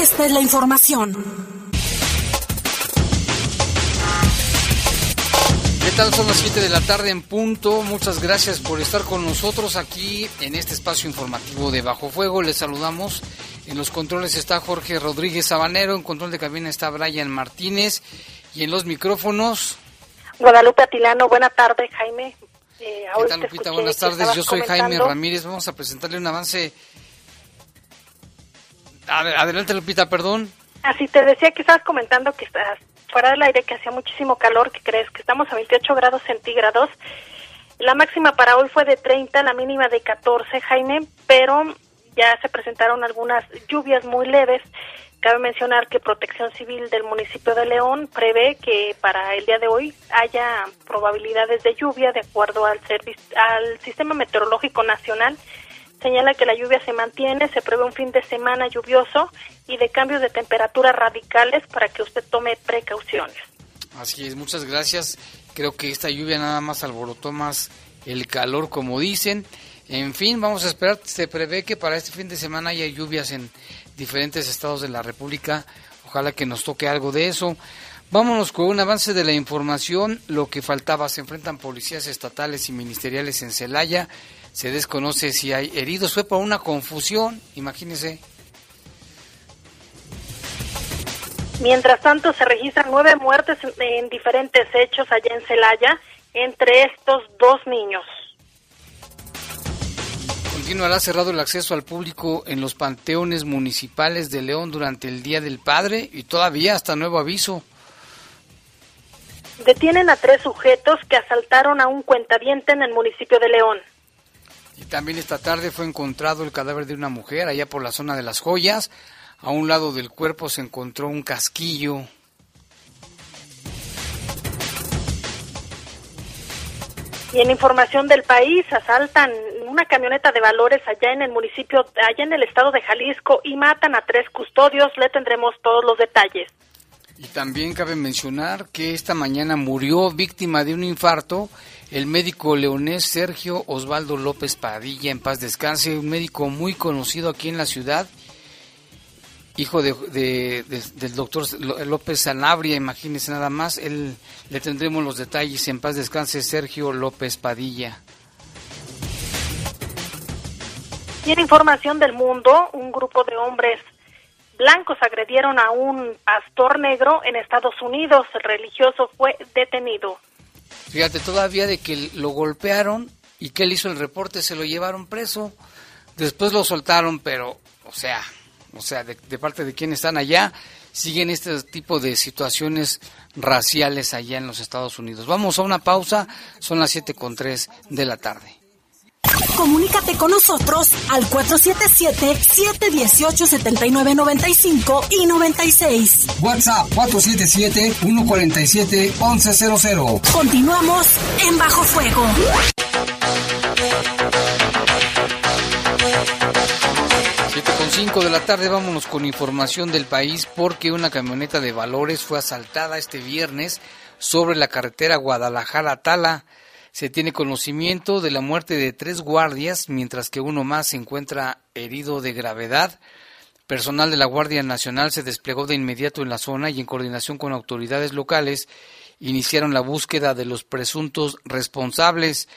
esta es la información. ¿Qué tal? Son las 7 de la tarde en punto. Muchas gracias por estar con nosotros aquí en este espacio informativo de Bajo Fuego. Les saludamos. En los controles está Jorge Rodríguez Sabanero, en control de cabina está Brian Martínez y en los micrófonos. Guadalupe Atilano, buena tarde Jaime. Eh, ¿Qué tal Lupita? Buenas tardes, yo soy Jaime Ramírez. Vamos a presentarle un avance. Adelante Lupita, perdón. Así te decía que estabas comentando que estás fuera del aire, que hacía muchísimo calor, que crees que estamos a 28 grados centígrados. La máxima para hoy fue de 30, la mínima de 14, Jaime, pero ya se presentaron algunas lluvias muy leves. Cabe mencionar que Protección Civil del municipio de León prevé que para el día de hoy haya probabilidades de lluvia de acuerdo al, al Sistema Meteorológico Nacional. Señala que la lluvia se mantiene, se prevé un fin de semana lluvioso y de cambios de temperatura radicales para que usted tome precauciones. Así es, muchas gracias. Creo que esta lluvia nada más alborotó más el calor, como dicen. En fin, vamos a esperar. Se prevé que para este fin de semana haya lluvias en diferentes estados de la República. Ojalá que nos toque algo de eso. Vámonos con un avance de la información. Lo que faltaba, se enfrentan policías estatales y ministeriales en Celaya. Se desconoce si hay heridos. Fue por una confusión, imagínense. Mientras tanto, se registran nueve muertes en diferentes hechos allá en Celaya, entre estos dos niños continuará cerrado el acceso al público en los panteones municipales de León durante el Día del Padre y todavía hasta nuevo aviso. Detienen a tres sujetos que asaltaron a un cuentaviente en el municipio de León. Y también esta tarde fue encontrado el cadáver de una mujer allá por la zona de las joyas. A un lado del cuerpo se encontró un casquillo Y en información del país, asaltan una camioneta de valores allá en el municipio, allá en el estado de Jalisco y matan a tres custodios. Le tendremos todos los detalles. Y también cabe mencionar que esta mañana murió víctima de un infarto el médico leonés Sergio Osvaldo López Padilla, en paz descanse, un médico muy conocido aquí en la ciudad hijo de, del doctor López Sanabria, imagínese nada más, él, le tendremos los detalles, en paz descanse Sergio López Padilla. Tiene información del mundo, un grupo de hombres blancos agredieron a un pastor negro en Estados Unidos, el religioso fue detenido. Fíjate, todavía de que lo golpearon y que él hizo el reporte, se lo llevaron preso, después lo soltaron, pero, o sea, o sea, de, parte de quienes están allá, siguen este tipo de situaciones raciales allá en los Estados Unidos. Vamos a una pausa, son las siete con tres de la tarde. Comunícate con nosotros al 477-718-7995 y 96. WhatsApp 477-147-1100. Continuamos en Bajo Fuego. 5 de la tarde vámonos con información del país porque una camioneta de valores fue asaltada este viernes sobre la carretera Guadalajara-Tala. Se tiene conocimiento de la muerte de tres guardias, mientras que uno más se encuentra herido de gravedad. Personal de la Guardia Nacional se desplegó de inmediato en la zona y en coordinación con autoridades locales iniciaron la búsqueda de los presuntos responsables.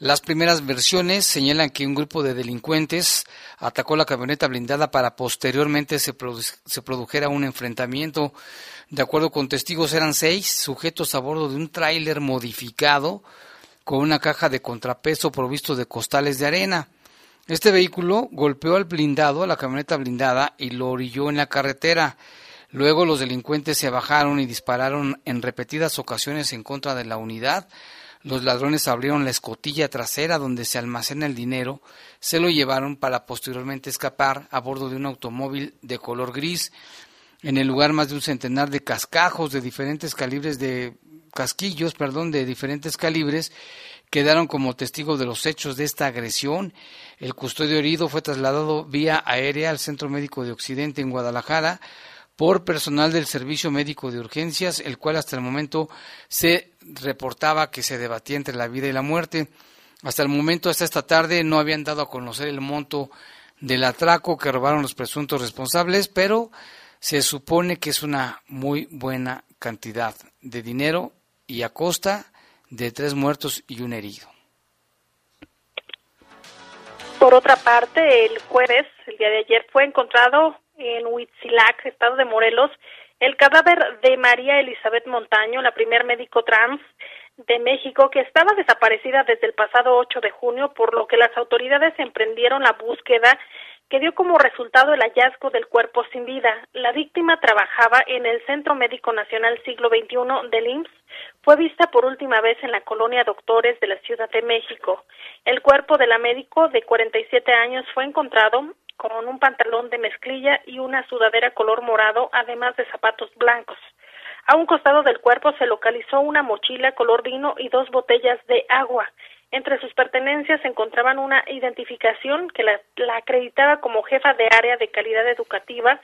Las primeras versiones señalan que un grupo de delincuentes atacó la camioneta blindada para posteriormente se, produjera un enfrentamiento. De acuerdo con testigos, eran seis sujetos a bordo de un tráiler modificado con una caja de contrapeso provisto de costales de arena. Este vehículo golpeó al blindado, a la camioneta blindada, y lo orilló en la carretera. Luego los delincuentes se bajaron y dispararon en repetidas ocasiones en contra de la unidad. Los ladrones abrieron la escotilla trasera donde se almacena el dinero, se lo llevaron para posteriormente escapar a bordo de un automóvil de color gris. En el lugar más de un centenar de cascajos de diferentes calibres de casquillos, perdón, de diferentes calibres quedaron como testigos de los hechos de esta agresión. El custodio herido fue trasladado vía aérea al Centro Médico de Occidente en Guadalajara por personal del Servicio Médico de Urgencias, el cual hasta el momento se reportaba que se debatía entre la vida y la muerte. Hasta el momento, hasta esta tarde, no habían dado a conocer el monto del atraco que robaron los presuntos responsables, pero se supone que es una muy buena cantidad de dinero y a costa de tres muertos y un herido. Por otra parte, el jueves, el día de ayer, fue encontrado en Huitzilac, estado de Morelos, el cadáver de María Elizabeth Montaño, la primer médico trans de México, que estaba desaparecida desde el pasado 8 de junio, por lo que las autoridades emprendieron la búsqueda que dio como resultado el hallazgo del cuerpo sin vida. La víctima trabajaba en el Centro Médico Nacional Siglo XXI del IMSS. Fue vista por última vez en la colonia Doctores de la Ciudad de México. El cuerpo de la médico de 47 años fue encontrado con un pantalón de mezclilla y una sudadera color morado, además de zapatos blancos. A un costado del cuerpo se localizó una mochila color vino y dos botellas de agua. Entre sus pertenencias se encontraban una identificación que la, acreditaba como jefa de área de calidad educativa,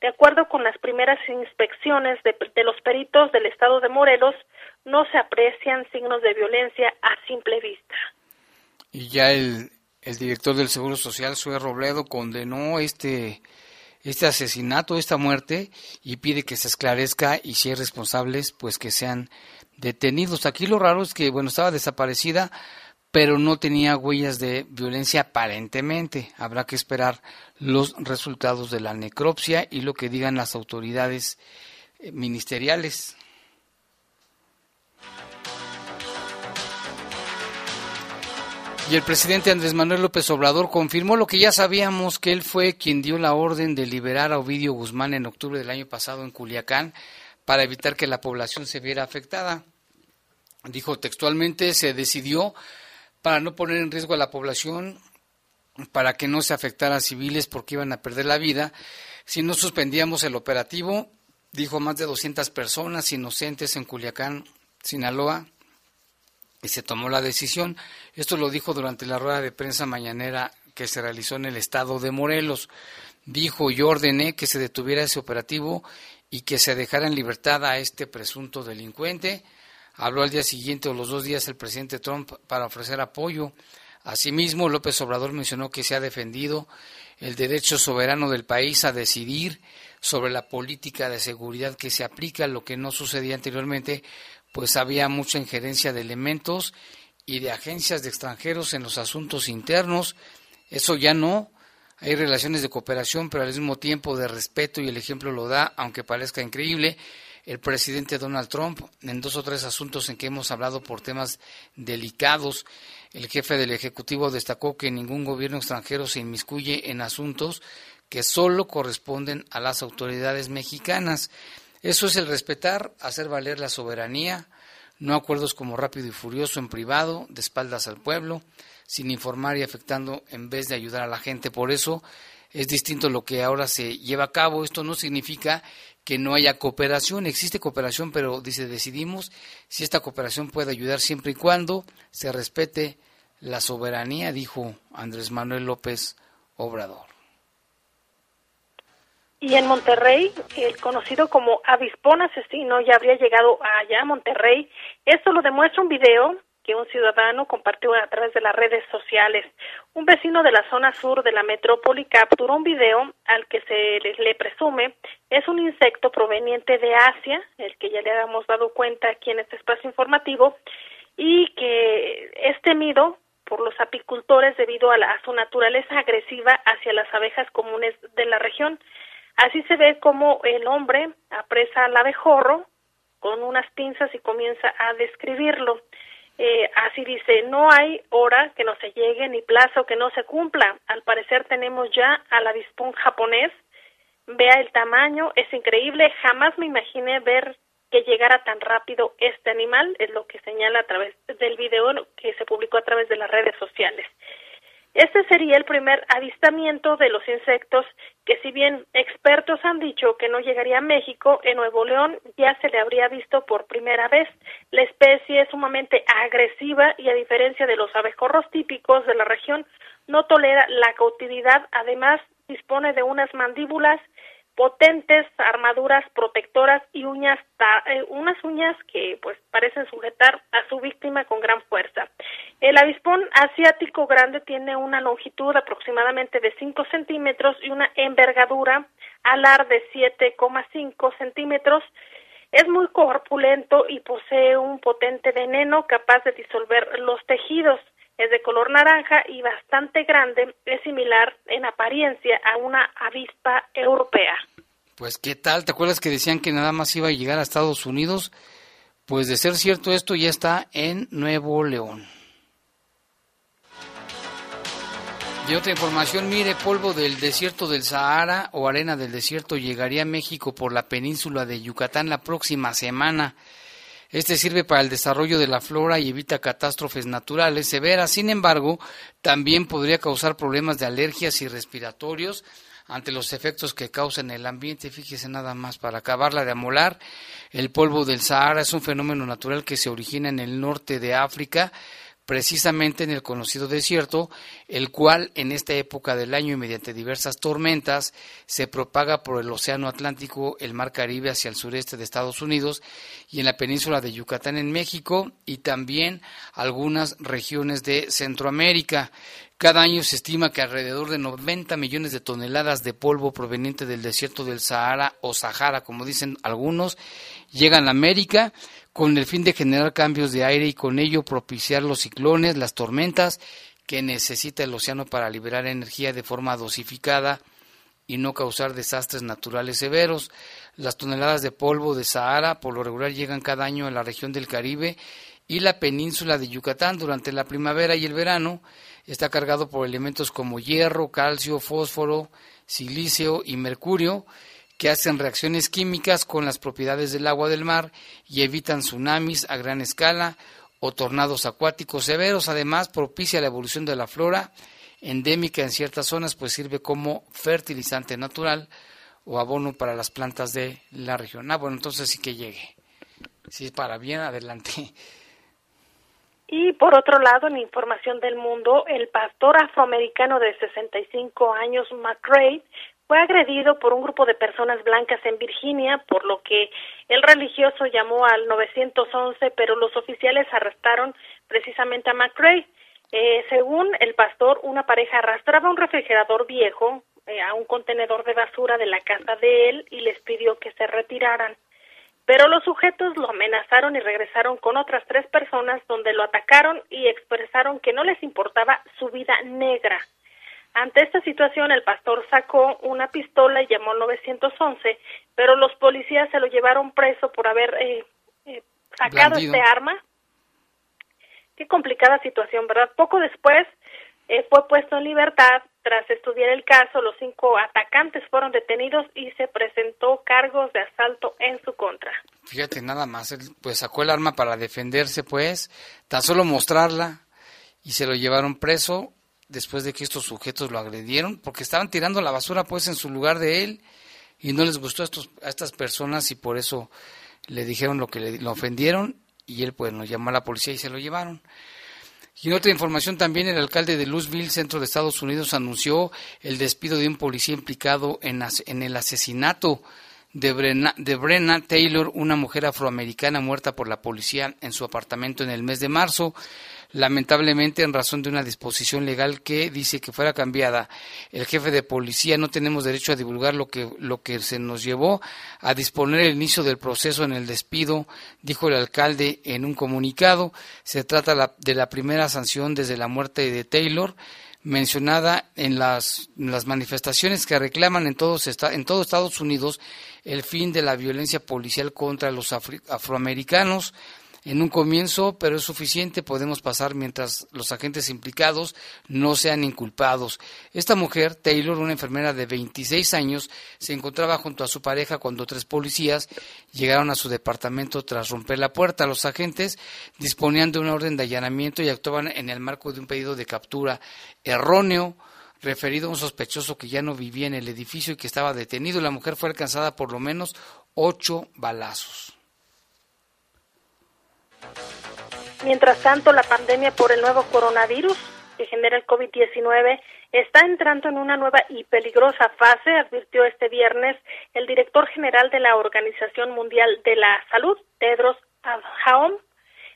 de acuerdo con las primeras inspecciones de, los peritos del estado de Morelos, no se aprecian signos de violencia a simple vista. Y ya el, el director del Seguro Social, Sue Robledo, condenó este, este asesinato, esta muerte, y pide que se esclarezca y si hay responsables, pues que sean detenidos. Aquí lo raro es que, bueno, estaba desaparecida, pero no tenía huellas de violencia aparentemente. Habrá que esperar los resultados de la necropsia y lo que digan las autoridades eh, ministeriales. Y el presidente Andrés Manuel López Obrador confirmó lo que ya sabíamos, que él fue quien dio la orden de liberar a Ovidio Guzmán en octubre del año pasado en Culiacán para evitar que la población se viera afectada. Dijo textualmente, se decidió para no poner en riesgo a la población, para que no se afectara a civiles porque iban a perder la vida, si no suspendíamos el operativo, dijo más de 200 personas inocentes en Culiacán, Sinaloa, y se tomó la decisión. Esto lo dijo durante la rueda de prensa mañanera que se realizó en el estado de Morelos. Dijo, yo ordené que se detuviera ese operativo y que se dejara en libertad a este presunto delincuente. Habló al día siguiente o los dos días el presidente Trump para ofrecer apoyo. Asimismo, López Obrador mencionó que se ha defendido el derecho soberano del país a decidir sobre la política de seguridad que se aplica, lo que no sucedía anteriormente, pues había mucha injerencia de elementos y de agencias de extranjeros en los asuntos internos. Eso ya no. Hay relaciones de cooperación, pero al mismo tiempo de respeto y el ejemplo lo da, aunque parezca increíble. El presidente Donald Trump, en dos o tres asuntos en que hemos hablado por temas delicados, el jefe del Ejecutivo destacó que ningún gobierno extranjero se inmiscuye en asuntos que solo corresponden a las autoridades mexicanas. Eso es el respetar, hacer valer la soberanía, no acuerdos como rápido y furioso en privado, de espaldas al pueblo, sin informar y afectando en vez de ayudar a la gente. Por eso es distinto lo que ahora se lleva a cabo. Esto no significa que no haya cooperación, existe cooperación, pero dice, decidimos si esta cooperación puede ayudar siempre y cuando se respete la soberanía, dijo Andrés Manuel López Obrador. Y en Monterrey, el conocido como avispón asesino ya habría llegado allá a Monterrey. Esto lo demuestra un video que un ciudadano compartió a través de las redes sociales. Un vecino de la zona sur de la metrópoli capturó un video al que se le, presume es un insecto proveniente de Asia, el que ya le habíamos dado cuenta aquí en este espacio informativo, y que es temido por los apicultores debido a, a su naturaleza agresiva hacia las abejas comunes de la región. Así se ve como el hombre apresa al abejorro con unas pinzas y comienza a describirlo. Así dice, no hay hora que no se llegue ni plazo que no se cumpla. Al parecer tenemos ya al avispón japonés. Vea el tamaño, es increíble. Jamás me imaginé ver que llegara tan rápido este animal, es lo que señala a través del video que se publicó a través de las redes sociales. Este sería el primer avistamiento de los insectos que si bien expertos han dicho que no llegaría a México, en Nuevo León ya se le habría visto por primera vez. La especie es sumamente agresiva y a diferencia de los abejorros típicos de la región, no tolera la cautividad, además dispone de unas mandíbulas potentes armaduras protectoras y uñas eh, unas uñas que pues parecen sujetar a su víctima con gran fuerza. El avispón asiático grande tiene una longitud aproximadamente de 5 centímetros y una envergadura alar de 7,5 centímetros. Es muy corpulento y posee un potente veneno capaz de disolver los tejidos es de color naranja y bastante grande, es similar en apariencia a una avispa europea. Pues qué tal, ¿te acuerdas que decían que nada más iba a llegar a Estados Unidos? Pues de ser cierto esto ya está en Nuevo León. Y otra información, mire, polvo del desierto del Sahara o arena del desierto llegaría a México por la península de Yucatán la próxima semana. Este sirve para el desarrollo de la flora y evita catástrofes naturales severas. Sin embargo, también podría causar problemas de alergias y respiratorios ante los efectos que causa en el ambiente. Fíjese nada más, para acabarla de amolar, el polvo del Sahara es un fenómeno natural que se origina en el norte de África precisamente en el conocido desierto, el cual en esta época del año y mediante diversas tormentas se propaga por el Océano Atlántico, el Mar Caribe hacia el sureste de Estados Unidos y en la península de Yucatán en México y también algunas regiones de Centroamérica. Cada año se estima que alrededor de 90 millones de toneladas de polvo proveniente del desierto del Sahara o Sahara, como dicen algunos, llegan a América con el fin de generar cambios de aire y con ello propiciar los ciclones, las tormentas que necesita el océano para liberar energía de forma dosificada y no causar desastres naturales severos. Las toneladas de polvo de Sahara por lo regular llegan cada año a la región del Caribe y la península de Yucatán durante la primavera y el verano. Está cargado por elementos como hierro, calcio, fósforo, silicio y mercurio que hacen reacciones químicas con las propiedades del agua del mar y evitan tsunamis a gran escala o tornados acuáticos severos. Además, propicia la evolución de la flora endémica en ciertas zonas, pues sirve como fertilizante natural o abono para las plantas de la región. Ah, bueno, entonces sí que llegue. Sí, para bien, adelante. Y por otro lado, en información del mundo, el pastor afroamericano de 65 años, McRae, fue agredido por un grupo de personas blancas en Virginia, por lo que el religioso llamó al 911, pero los oficiales arrestaron precisamente a McRae. Eh, según el pastor, una pareja arrastraba un refrigerador viejo eh, a un contenedor de basura de la casa de él y les pidió que se retiraran. Pero los sujetos lo amenazaron y regresaron con otras tres personas donde lo atacaron y expresaron que no les importaba su vida negra. Ante esta situación, el pastor sacó una pistola y llamó al 911, pero los policías se lo llevaron preso por haber eh, eh, sacado este arma. Qué complicada situación, ¿verdad? Poco después eh, fue puesto en libertad. Tras estudiar el caso, los cinco atacantes fueron detenidos y se presentó cargos de asalto en su contra. Fíjate, nada más, él pues sacó el arma para defenderse, pues, tan solo mostrarla y se lo llevaron preso después de que estos sujetos lo agredieron, porque estaban tirando la basura pues en su lugar de él y no les gustó a, estos, a estas personas y por eso le dijeron lo que le ofendieron y él pues nos llamó a la policía y se lo llevaron. Y en otra información también el alcalde de Louisville, centro de Estados Unidos, anunció el despido de un policía implicado en, en el asesinato de Brenna, de Brenna Taylor, una mujer afroamericana muerta por la policía en su apartamento en el mes de marzo lamentablemente en razón de una disposición legal que dice que fuera cambiada el jefe de policía no tenemos derecho a divulgar lo que lo que se nos llevó a disponer el inicio del proceso en el despido dijo el alcalde en un comunicado. Se trata de la primera sanción desde la muerte de Taylor mencionada en las, las manifestaciones que reclaman en, todos, en todo Estados Unidos el fin de la violencia policial contra los afroamericanos en un comienzo, pero es suficiente, podemos pasar mientras los agentes implicados no sean inculpados. Esta mujer, Taylor, una enfermera de 26 años, se encontraba junto a su pareja cuando tres policías llegaron a su departamento tras romper la puerta. Los agentes disponían de una orden de allanamiento y actuaban en el marco de un pedido de captura erróneo referido a un sospechoso que ya no vivía en el edificio y que estaba detenido. La mujer fue alcanzada por lo menos ocho balazos. Mientras tanto, la pandemia por el nuevo coronavirus que genera el COVID-19 está entrando en una nueva y peligrosa fase, advirtió este viernes el director general de la Organización Mundial de la Salud, Tedros Adhanom.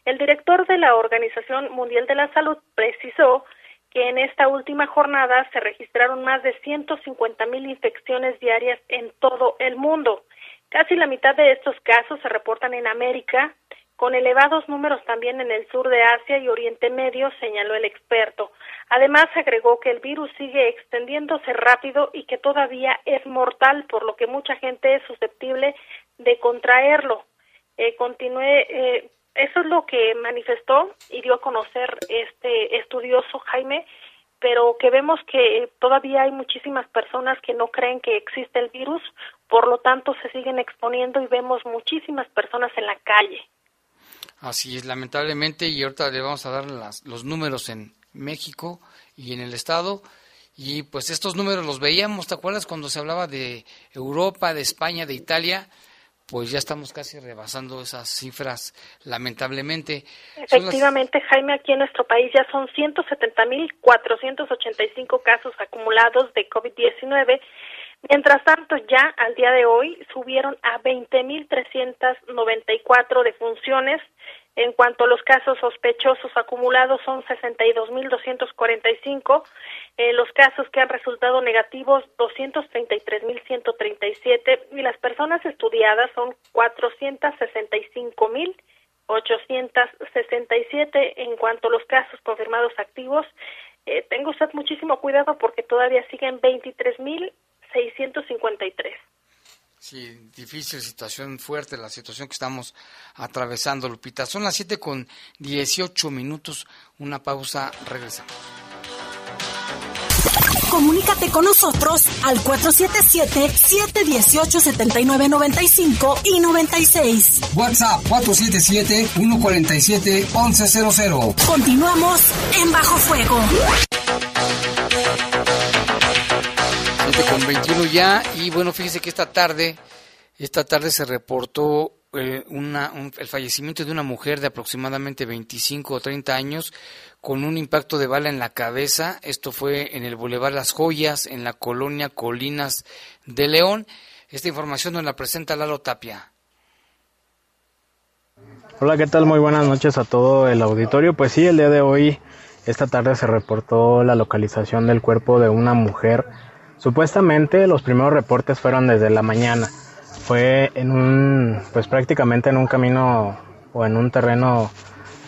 El director de la Organización Mundial de la Salud precisó que en esta última jornada se registraron más de 150 mil infecciones diarias en todo el mundo. Casi la mitad de estos casos se reportan en América, con elevados números también en el sur de Asia y Oriente Medio, señaló el experto. Además, agregó que el virus sigue extendiéndose rápido y que todavía es mortal, por lo que mucha gente es susceptible de contraerlo. Eh, continué, eh, eso es lo que manifestó y dio a conocer este estudioso Jaime, pero que vemos que todavía hay muchísimas personas que no creen que existe el virus, por lo tanto se siguen exponiendo y vemos muchísimas personas en la calle. Así es, lamentablemente, y ahorita le vamos a dar las, los números en México y en el Estado. Y pues estos números los veíamos, ¿te acuerdas cuando se hablaba de Europa, de España, de Italia? Pues ya estamos casi rebasando esas cifras, lamentablemente. Efectivamente, Jaime, aquí en nuestro país ya son 170.485 casos acumulados de COVID-19 Mientras tanto, ya al día de hoy subieron a 20.394 defunciones. En cuanto a los casos sospechosos acumulados son 62.245, eh, los casos que han resultado negativos 233.137 y las personas estudiadas son 465.867. En cuanto a los casos confirmados activos, eh, tengo usted muchísimo cuidado porque todavía siguen 23.000 653. Sí, difícil situación fuerte, la situación que estamos atravesando, Lupita. Son las 7 con 18 minutos, una pausa, regresamos. Comunícate con nosotros al 477-718-7995 y 96. WhatsApp 477-147-1100. Continuamos en Bajo Fuego. Con 21 ya y bueno, fíjese que esta tarde, esta tarde se reportó eh, el fallecimiento de una mujer de aproximadamente 25 o 30 años con un impacto de bala en la cabeza. Esto fue en el Boulevard Las Joyas, en la colonia Colinas de León. Esta información nos la presenta Lalo Tapia. Hola, ¿qué tal? Muy buenas noches a todo el auditorio. Pues sí, el día de hoy, esta tarde se reportó la localización del cuerpo de una mujer Supuestamente los primeros reportes fueron desde la mañana. Fue en un, pues prácticamente en un camino o en un terreno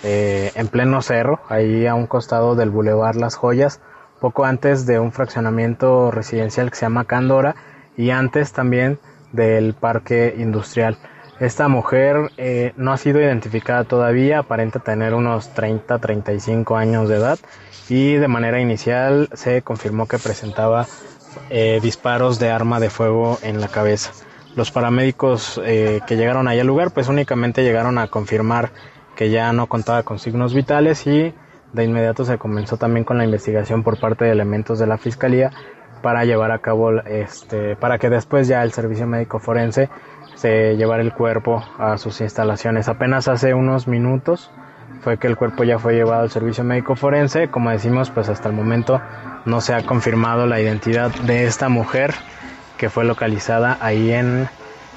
eh, en pleno cerro, ahí a un costado del Boulevard Las Joyas, poco antes de un fraccionamiento residencial que se llama Candora y antes también del parque industrial. Esta mujer eh, no ha sido identificada todavía, aparenta tener unos 30-35 años de edad y de manera inicial se confirmó que presentaba eh, disparos de arma de fuego en la cabeza. Los paramédicos eh, que llegaron ahí al lugar pues únicamente llegaron a confirmar que ya no contaba con signos vitales y de inmediato se comenzó también con la investigación por parte de elementos de la fiscalía para llevar a cabo este para que después ya el servicio médico forense se llevara el cuerpo a sus instalaciones. Apenas hace unos minutos fue que el cuerpo ya fue llevado al servicio médico forense. Como decimos, pues hasta el momento no se ha confirmado la identidad de esta mujer que fue localizada ahí en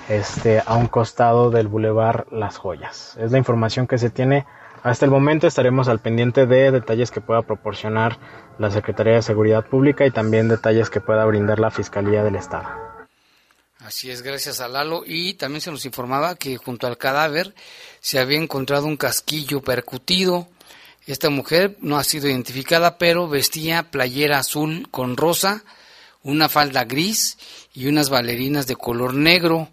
este a un costado del bulevar Las Joyas. Es la información que se tiene hasta el momento. Estaremos al pendiente de detalles que pueda proporcionar la Secretaría de Seguridad Pública y también detalles que pueda brindar la Fiscalía del Estado. Así es, gracias a Lalo. Y también se nos informaba que junto al cadáver se había encontrado un casquillo percutido Esta mujer no ha sido identificada, pero vestía playera azul con rosa, una falda gris y unas bailarinas de color negro.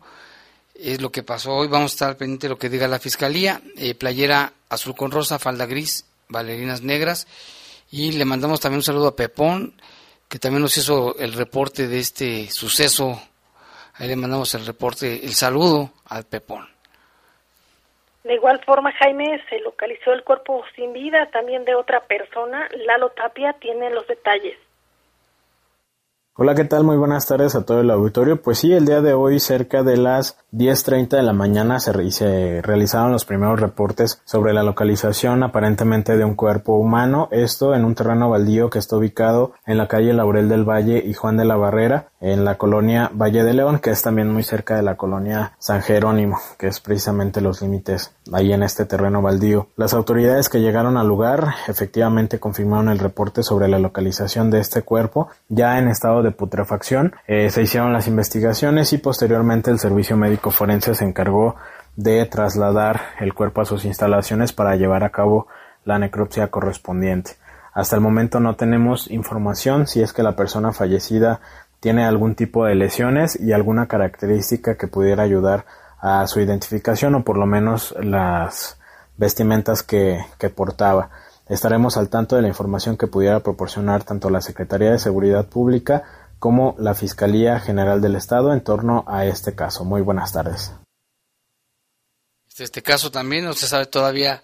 Es lo que pasó hoy. Vamos a estar pendiente de lo que diga la fiscalía. Eh, playera azul con rosa, falda gris, bailarinas negras. Y le mandamos también un saludo a Pepón, que también nos hizo el reporte de este suceso. Ahí le mandamos el reporte, el saludo al Pepón. De igual forma, Jaime, se localizó el cuerpo sin vida también de otra persona. Lalo Tapia tiene los detalles. Hola, ¿qué tal? Muy buenas tardes a todo el auditorio. Pues sí, el día de hoy, cerca de las 10.30 de la mañana, se, se, realizaron los primeros reportes sobre la localización aparentemente de un cuerpo humano. Esto en un terreno baldío que está ubicado en la calle Laurel del Valle y Juan de la Barrera, en la colonia Valle de León, que es también muy cerca de la colonia San Jerónimo, que es precisamente los límites ahí en este terreno baldío. Las autoridades que llegaron al lugar efectivamente confirmaron el reporte sobre la localización de este cuerpo, ya en estado de putrefacción. Eh, se hicieron las investigaciones y posteriormente el servicio médico forense se encargó de trasladar el cuerpo a sus instalaciones para llevar a cabo la necropsia correspondiente. Hasta el momento no tenemos información si es que la persona fallecida tiene algún tipo de lesiones y alguna característica que pudiera ayudar a su identificación o por lo menos las vestimentas que, que portaba. Estaremos al tanto de la información que pudiera proporcionar tanto la Secretaría de Seguridad Pública como la Fiscalía General del Estado en torno a este caso. Muy buenas tardes. Este caso también no se sabe todavía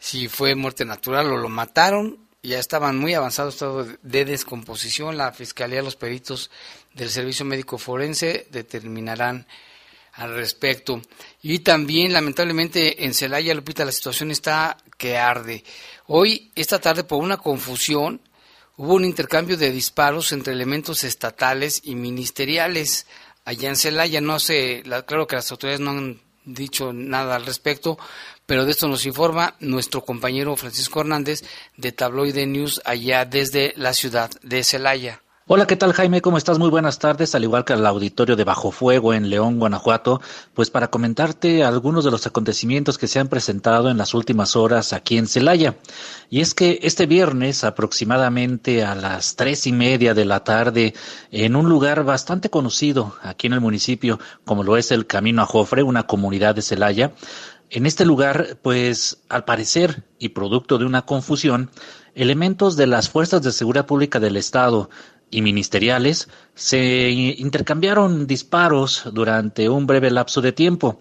si fue muerte natural o lo mataron. Ya estaban muy avanzados estado de descomposición. La Fiscalía, los peritos del Servicio Médico Forense determinarán al respecto. Y también, lamentablemente, en Celaya, Lupita, la situación está que arde. Hoy, esta tarde, por una confusión, hubo un intercambio de disparos entre elementos estatales y ministeriales allá en Celaya. No sé, claro que las autoridades no han dicho nada al respecto, pero de esto nos informa nuestro compañero Francisco Hernández de Tabloide News allá desde la ciudad de Celaya. Hola, ¿qué tal Jaime? ¿Cómo estás? Muy buenas tardes, al igual que al auditorio de Bajo Fuego en León, Guanajuato, pues para comentarte algunos de los acontecimientos que se han presentado en las últimas horas aquí en Celaya. Y es que este viernes, aproximadamente a las tres y media de la tarde, en un lugar bastante conocido aquí en el municipio, como lo es el Camino a Jofre, una comunidad de Celaya, en este lugar, pues al parecer, y producto de una confusión, elementos de las fuerzas de seguridad pública del Estado, y ministeriales se intercambiaron disparos durante un breve lapso de tiempo.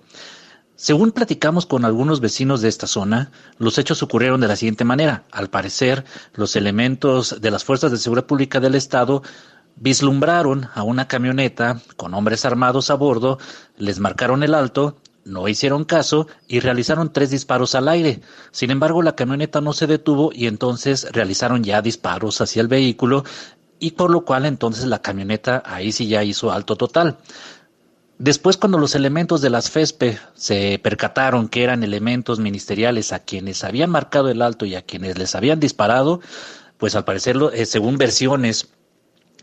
Según platicamos con algunos vecinos de esta zona, los hechos ocurrieron de la siguiente manera. Al parecer, los elementos de las Fuerzas de Seguridad Pública del Estado vislumbraron a una camioneta con hombres armados a bordo, les marcaron el alto, no hicieron caso y realizaron tres disparos al aire. Sin embargo, la camioneta no se detuvo y entonces realizaron ya disparos hacia el vehículo y por lo cual entonces la camioneta ahí sí ya hizo alto total. Después, cuando los elementos de las FESPE se percataron que eran elementos ministeriales a quienes habían marcado el alto y a quienes les habían disparado, pues al parecer, eh, según versiones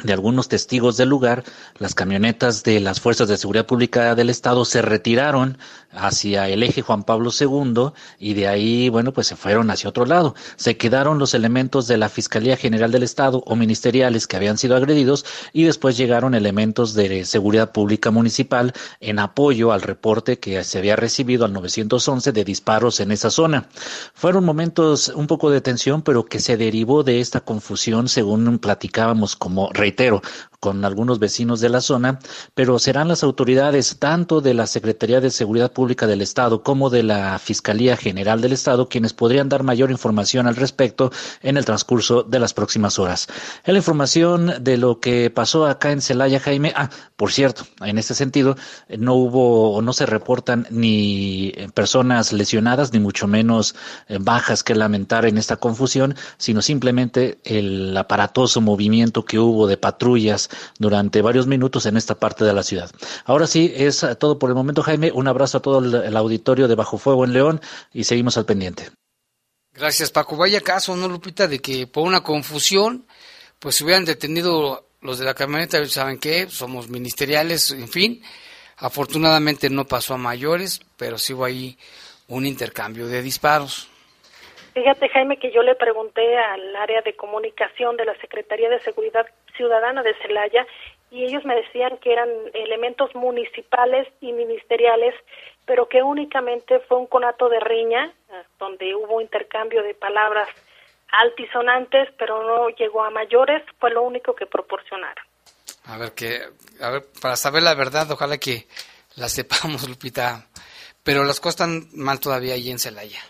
de algunos testigos del lugar, las camionetas de las Fuerzas de Seguridad Pública del Estado se retiraron hacia el eje Juan Pablo II y de ahí, bueno, pues se fueron hacia otro lado. Se quedaron los elementos de la Fiscalía General del Estado o ministeriales que habían sido agredidos y después llegaron elementos de Seguridad Pública Municipal en apoyo al reporte que se había recibido al 911 de disparos en esa zona. Fueron momentos un poco de tensión, pero que se derivó de esta confusión, según platicábamos, como reitero, con algunos vecinos de la zona, pero serán las autoridades tanto de la Secretaría de Seguridad Pública del Estado como de la Fiscalía General del Estado quienes podrían dar mayor información al respecto en el transcurso de las próximas horas. En la información de lo que pasó acá en Celaya, Jaime, ah, por cierto, en este sentido, no hubo o no se reportan ni personas lesionadas, ni mucho menos eh, bajas que lamentar en esta confusión, sino simplemente el aparatoso movimiento que hubo de patrullas durante varios minutos en esta parte de la ciudad. Ahora sí, es todo por el momento, Jaime. Un abrazo a todo el, auditorio de Bajo Fuego en León y seguimos al pendiente. Gracias, Paco. Vaya caso, ¿no, Lupita? De que por una confusión, pues se hubieran detenido los de la camioneta, ¿saben qué? Somos ministeriales, en fin. Afortunadamente no pasó a mayores, pero sí hubo ahí un intercambio de disparos. Fíjate, Jaime, que yo le pregunté al área de comunicación de la Secretaría de Seguridad Ciudadana de Celaya y ellos me decían que eran elementos municipales y ministeriales, pero que únicamente fue un conato de riña, eh, donde hubo intercambio de palabras altisonantes, pero no llegó a mayores, fue lo único que proporcionaron. A ver, que, a ver, para saber la verdad, ojalá que la sepamos, Lupita, pero las cosas están mal todavía allí en Celaya.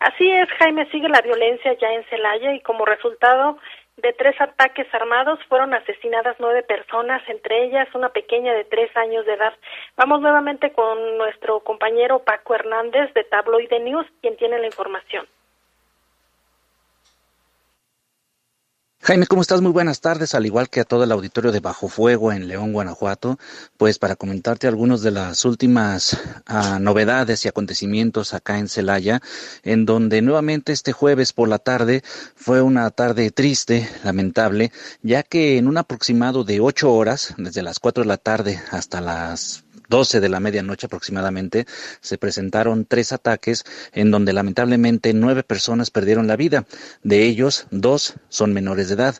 Así es, Jaime, sigue la violencia ya en Celaya y como resultado de tres ataques armados fueron asesinadas nueve personas, entre ellas una pequeña de tres años de edad. Vamos nuevamente con nuestro compañero Paco Hernández de Tabloide News, quien tiene la información. Jaime, ¿cómo estás? Muy buenas tardes, al igual que a todo el auditorio de Bajo Fuego en León, Guanajuato, pues para comentarte algunos de las últimas ah, novedades y acontecimientos acá en Celaya, en donde nuevamente este jueves por la tarde fue una tarde triste, lamentable, ya que en un aproximado de ocho horas, desde las cuatro de la tarde hasta las 12 de la medianoche aproximadamente, se presentaron tres ataques en donde lamentablemente nueve personas perdieron la vida. De ellos, dos son menores de edad.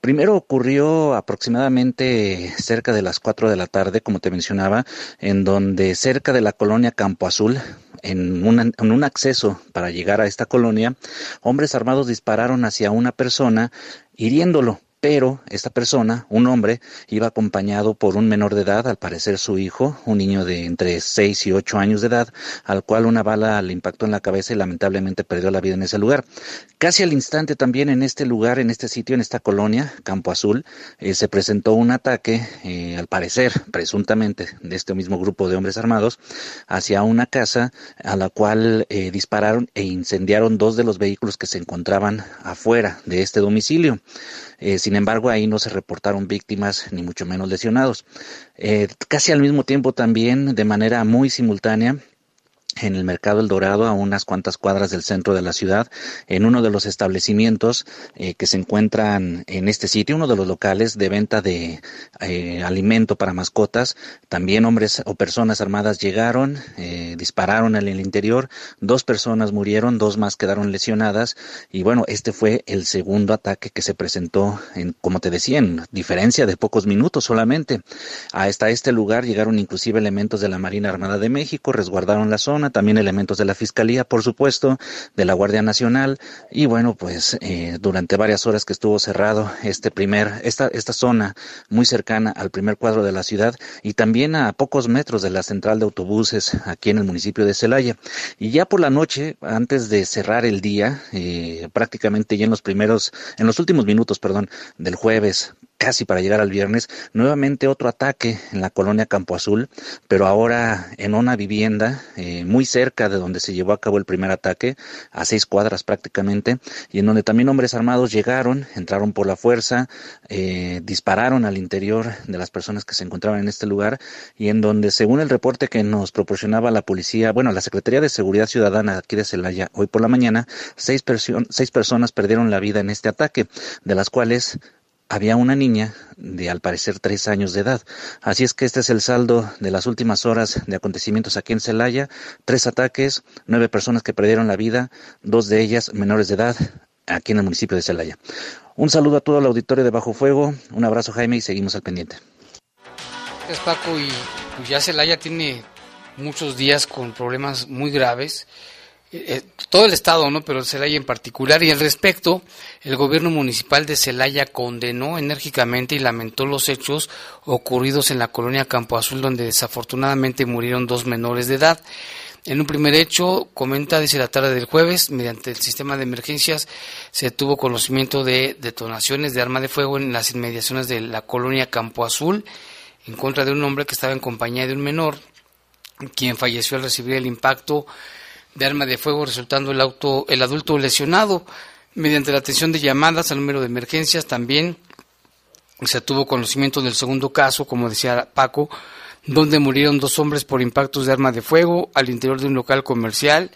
Primero ocurrió aproximadamente cerca de las 4 de la tarde, como te mencionaba, en donde cerca de la colonia Campo Azul, en, en, un acceso para llegar a esta colonia, hombres armados dispararon hacia una persona hiriéndolo pero esta persona, un hombre, iba acompañado por un menor de edad, al parecer su hijo, un niño de entre 6 y 8 años de edad, al cual una bala le impactó en la cabeza y lamentablemente perdió la vida en ese lugar. Casi al instante también en este lugar, en este sitio, en esta colonia, Campo Azul, eh, se presentó un ataque, eh, al parecer, presuntamente, de este mismo grupo de hombres armados, hacia una casa a la cual eh, dispararon e incendiaron dos de los vehículos que se encontraban afuera de este domicilio. Sin embargo, ahí no se reportaron víctimas ni mucho menos lesionados. Eh, casi al mismo tiempo también, de manera muy simultánea, en el Mercado El Dorado, a unas cuantas cuadras del centro de la ciudad, en uno de los establecimientos eh, que se encuentran en este sitio, uno de los locales de venta de eh, alimento para mascotas. También hombres o personas armadas llegaron, eh, dispararon en el interior, dos personas murieron, dos más quedaron lesionadas y bueno, este fue el segundo ataque que se presentó, en, como te decía, en diferencia de pocos minutos solamente. Hasta este lugar llegaron inclusive elementos de la Marina Armada de México, resguardaron la zona, también elementos de la Fiscalía, por supuesto, de la Guardia Nacional y bueno, pues eh, durante varias horas que estuvo cerrado este primer, esta, esta zona muy cercana al primer cuadro de la ciudad y también a pocos metros de la central de autobuses aquí en el municipio de Celaya. Y ya por la noche, antes de cerrar el día, eh, prácticamente ya en los primeros, en los últimos minutos, perdón, del jueves, casi para llegar al viernes, nuevamente otro ataque en la colonia Campo Azul, pero ahora en una vivienda eh, muy cerca de donde se llevó a cabo el primer ataque, a seis cuadras prácticamente, y en donde también hombres armados llegaron, entraron por la fuerza, eh, dispararon al interior de las personas que se encontraban en este lugar, y en donde, según el reporte que nos proporcionaba la policía, bueno, la Secretaría de Seguridad Ciudadana aquí de Celaya, hoy por la mañana, seis, seis personas perdieron la vida en este ataque, de las cuales había una niña de al parecer tres años de edad. Así es que este es el saldo de las últimas horas de acontecimientos aquí en Celaya. Tres ataques, nueve personas que perdieron la vida, dos de ellas menores de edad, aquí en el municipio de Celaya. Un saludo a todo el auditorio de Bajo Fuego, un abrazo Jaime y seguimos al pendiente. Gracias Paco y pues ya Celaya tiene muchos días con problemas muy graves eh, todo el estado, ¿no? Pero Celaya en particular. Y al respecto, el gobierno municipal de Celaya condenó enérgicamente y lamentó los hechos ocurridos en la colonia Campo Azul, donde desafortunadamente murieron dos menores de edad. En un primer hecho, comenta, dice la tarde del jueves, mediante el sistema de emergencias se tuvo conocimiento de detonaciones de arma de fuego en las inmediaciones de la colonia Campo Azul en contra de un hombre que estaba en compañía de un menor, quien falleció al recibir el impacto de arma de fuego, resultando el, auto, el adulto lesionado. Mediante la atención de llamadas al número de emergencias también se tuvo conocimiento del segundo caso, como decía Paco, donde murieron dos hombres por impactos de arma de fuego al interior de un local comercial,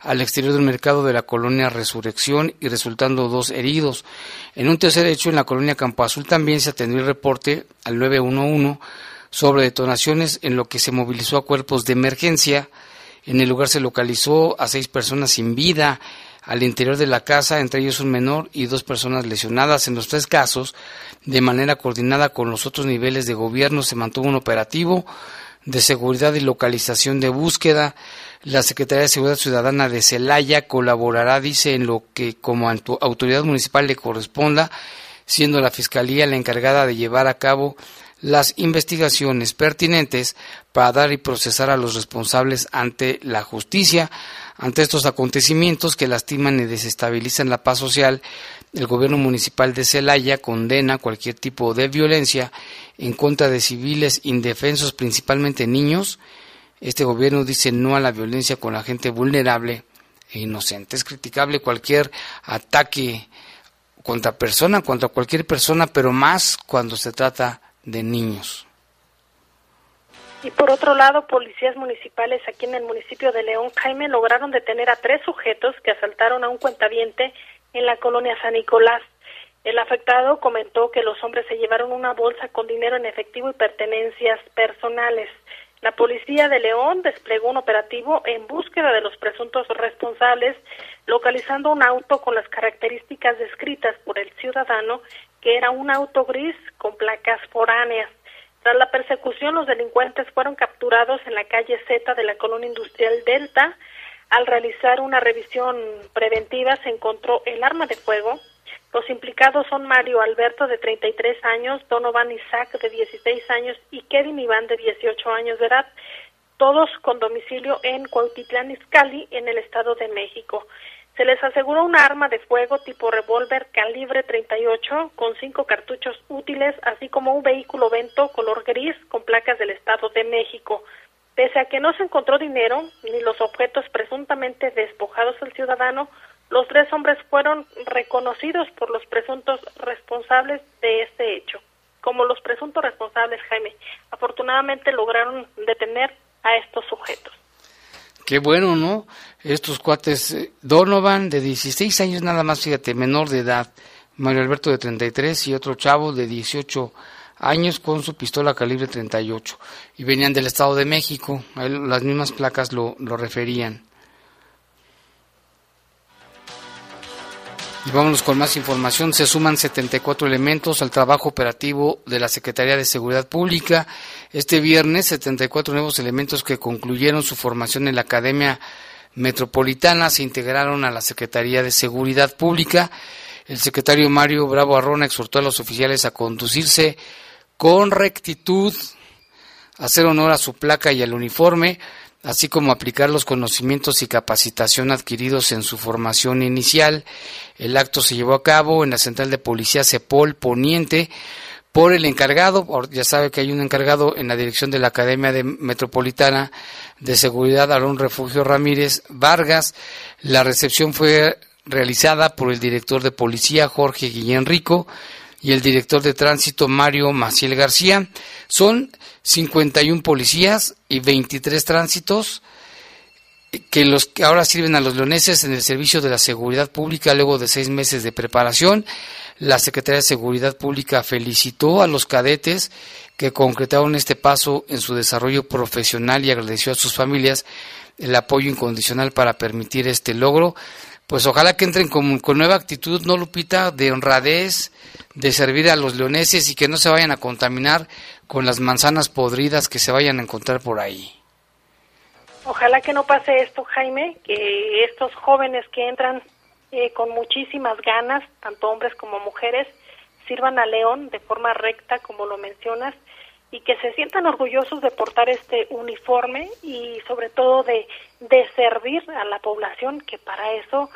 al exterior del mercado de la colonia Resurrección y resultando dos heridos. En un tercer hecho, en la colonia Campo Azul también se atendió el reporte al 911 sobre detonaciones en lo que se movilizó a cuerpos de emergencia en el lugar se localizó a seis personas sin vida, al interior de la casa, entre ellos un menor y dos personas lesionadas. En los tres casos, de manera coordinada con los otros niveles de gobierno, se mantuvo un operativo de seguridad y localización de búsqueda. La Secretaría de Seguridad Ciudadana de Celaya colaborará, dice, en lo que como autoridad municipal le corresponda, siendo la Fiscalía la encargada de llevar a cabo las investigaciones pertinentes para dar y procesar a los responsables ante la justicia. Ante estos acontecimientos que lastiman y desestabilizan la paz social, el gobierno municipal de Celaya condena cualquier tipo de violencia en contra de civiles indefensos, principalmente niños. Este gobierno dice no a la violencia con la gente vulnerable e inocente. Es criticable cualquier ataque contra persona, contra cualquier persona, pero más cuando se trata de niños. Y por otro lado, policías municipales aquí en el municipio de León, Jaime, lograron detener a tres sujetos que asaltaron a un cuentaviente en la colonia San Nicolás. El afectado comentó que los hombres se llevaron una bolsa con dinero en efectivo y pertenencias personales. La policía de León desplegó un operativo en búsqueda de los presuntos responsables, localizando un auto con las características descritas por el ciudadano, que era un auto gris con placas foráneas. Tras la persecución, los delincuentes fueron capturados en la calle Z de la colonia industrial Delta, al realizar una revisión preventiva se encontró el arma de fuego. Los implicados son Mario Alberto de 33 años, Donovan Isaac de 16 años y Kevin Iván de 18 años de edad, todos con domicilio en Cuautitlán Izcalli, en el Estado de México. Se les aseguró una arma de fuego tipo revólver calibre 38 con cinco cartuchos útiles, así como un vehículo vento color gris con placas del Estado de México. Pese a que no se encontró dinero ni los objetos presuntamente despojados al ciudadano, los tres hombres fueron reconocidos por los presuntos responsables de este hecho. Como los presuntos responsables, Jaime, afortunadamente lograron detener a estos sujetos. Qué bueno, ¿no? Estos cuates, eh, Donovan, de 16 años nada más, fíjate, menor de edad, Mario Alberto de 33 y otro chavo de 18 años con su pistola calibre 38 y venían del Estado de México, las mismas placas lo, lo referían. Y vámonos con más información. Se suman 74 elementos al trabajo operativo de la Secretaría de Seguridad Pública. Este viernes, 74 nuevos elementos que concluyeron su formación en la Academia Metropolitana se integraron a la Secretaría de Seguridad Pública. El secretario Mario Bravo Arrona exhortó a los oficiales a conducirse con rectitud, hacer honor a su placa y al uniforme, así como aplicar los conocimientos y capacitación adquiridos en su formación inicial. El acto se llevó a cabo en la Central de Policía Cepol Poniente por el encargado, ya sabe que hay un encargado en la dirección de la Academia de Metropolitana de Seguridad, Aarón Refugio Ramírez Vargas. La recepción fue realizada por el director de policía Jorge Guillén Rico, y el director de tránsito Mario Maciel García. Son 51 policías y 23 tránsitos que los que ahora sirven a los leoneses en el servicio de la seguridad pública luego de seis meses de preparación. La Secretaría de Seguridad Pública felicitó a los cadetes que concretaron este paso en su desarrollo profesional y agradeció a sus familias el apoyo incondicional para permitir este logro. Pues ojalá que entren con, con nueva actitud, ¿no, Lupita? De honradez, de servir a los leoneses y que no se vayan a contaminar con las manzanas podridas que se vayan a encontrar por ahí. Ojalá que no pase esto, Jaime, que estos jóvenes que entran eh, con muchísimas ganas, tanto hombres como mujeres, sirvan a León de forma recta, como lo mencionas, y que se sientan orgullosos de portar este uniforme y sobre todo de, de servir a la población, que para eso